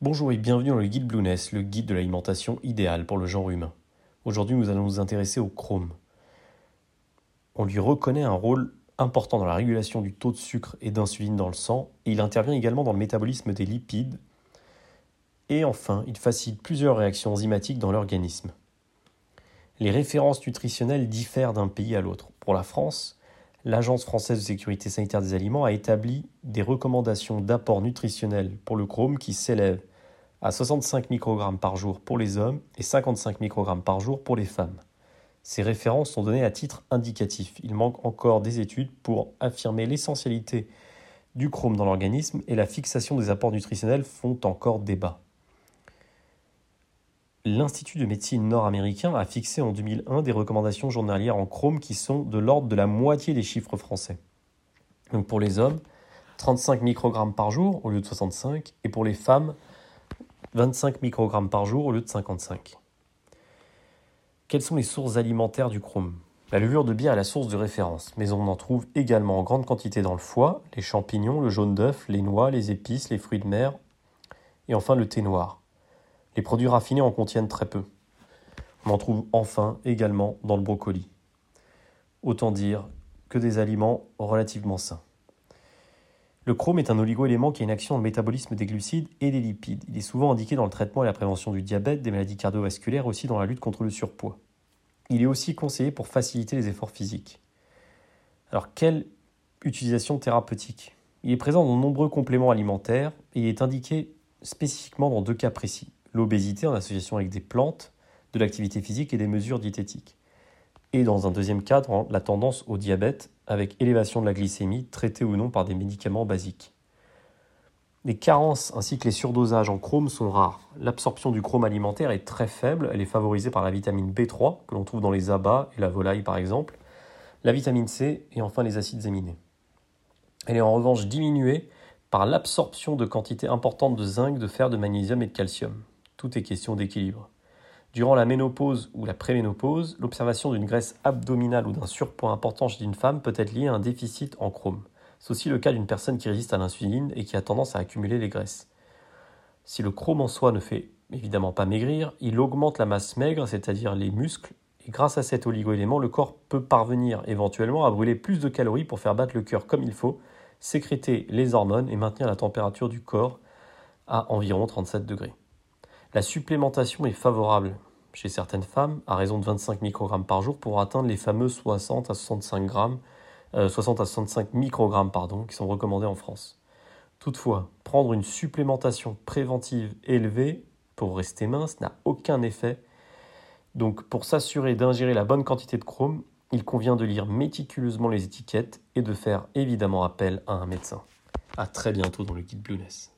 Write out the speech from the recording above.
Bonjour et bienvenue dans le guide Blueness, le guide de l'alimentation idéale pour le genre humain. Aujourd'hui, nous allons nous intéresser au chrome. On lui reconnaît un rôle important dans la régulation du taux de sucre et d'insuline dans le sang, et il intervient également dans le métabolisme des lipides. Et enfin, il facilite plusieurs réactions enzymatiques dans l'organisme. Les références nutritionnelles diffèrent d'un pays à l'autre. Pour la France, l'Agence française de sécurité sanitaire des aliments a établi des recommandations d'apport nutritionnel pour le chrome qui s'élèvent à 65 microgrammes par jour pour les hommes et 55 microgrammes par jour pour les femmes. Ces références sont données à titre indicatif. Il manque encore des études pour affirmer l'essentialité du chrome dans l'organisme et la fixation des apports nutritionnels font encore débat. L'Institut de médecine nord-américain a fixé en 2001 des recommandations journalières en chrome qui sont de l'ordre de la moitié des chiffres français. Donc pour les hommes, 35 microgrammes par jour au lieu de 65, et pour les femmes, 25 microgrammes par jour au lieu de 55. Quelles sont les sources alimentaires du chrome? La levure de bière est la source de référence, mais on en trouve également en grande quantité dans le foie, les champignons, le jaune d'œuf, les noix, les épices, les fruits de mer, et enfin le thé noir. Les produits raffinés en contiennent très peu. On en trouve enfin également dans le brocoli. Autant dire que des aliments relativement sains. Le chrome est un oligoélément qui a une action dans métabolisme des glucides et des lipides. Il est souvent indiqué dans le traitement et la prévention du diabète, des maladies cardiovasculaires, aussi dans la lutte contre le surpoids. Il est aussi conseillé pour faciliter les efforts physiques. Alors, quelle utilisation thérapeutique? Il est présent dans de nombreux compléments alimentaires et il est indiqué spécifiquement dans deux cas précis l'obésité en association avec des plantes, de l'activité physique et des mesures diététiques. Et dans un deuxième cadre, la tendance au diabète avec élévation de la glycémie traitée ou non par des médicaments basiques. Les carences ainsi que les surdosages en chrome sont rares. L'absorption du chrome alimentaire est très faible, elle est favorisée par la vitamine B3 que l'on trouve dans les abats et la volaille par exemple, la vitamine C et enfin les acides aminés. Elle est en revanche diminuée par l'absorption de quantités importantes de zinc, de fer, de magnésium et de calcium. Tout est question d'équilibre. Durant la ménopause ou la préménopause, l'observation d'une graisse abdominale ou d'un surpoids important chez une femme peut être liée à un déficit en chrome. C'est aussi le cas d'une personne qui résiste à l'insuline et qui a tendance à accumuler les graisses. Si le chrome en soi ne fait évidemment pas maigrir, il augmente la masse maigre, c'est-à-dire les muscles, et grâce à cet oligoélément, le corps peut parvenir éventuellement à brûler plus de calories pour faire battre le cœur comme il faut, sécréter les hormones et maintenir la température du corps à environ 37 degrés. La supplémentation est favorable chez certaines femmes à raison de 25 microgrammes par jour pour atteindre les fameux 60 à 65 grammes, 60 euh, à 65 microgrammes pardon, qui sont recommandés en France. Toutefois, prendre une supplémentation préventive élevée pour rester mince n'a aucun effet. Donc pour s'assurer d'ingérer la bonne quantité de chrome, il convient de lire méticuleusement les étiquettes et de faire évidemment appel à un médecin. A très bientôt dans le guide Blueness.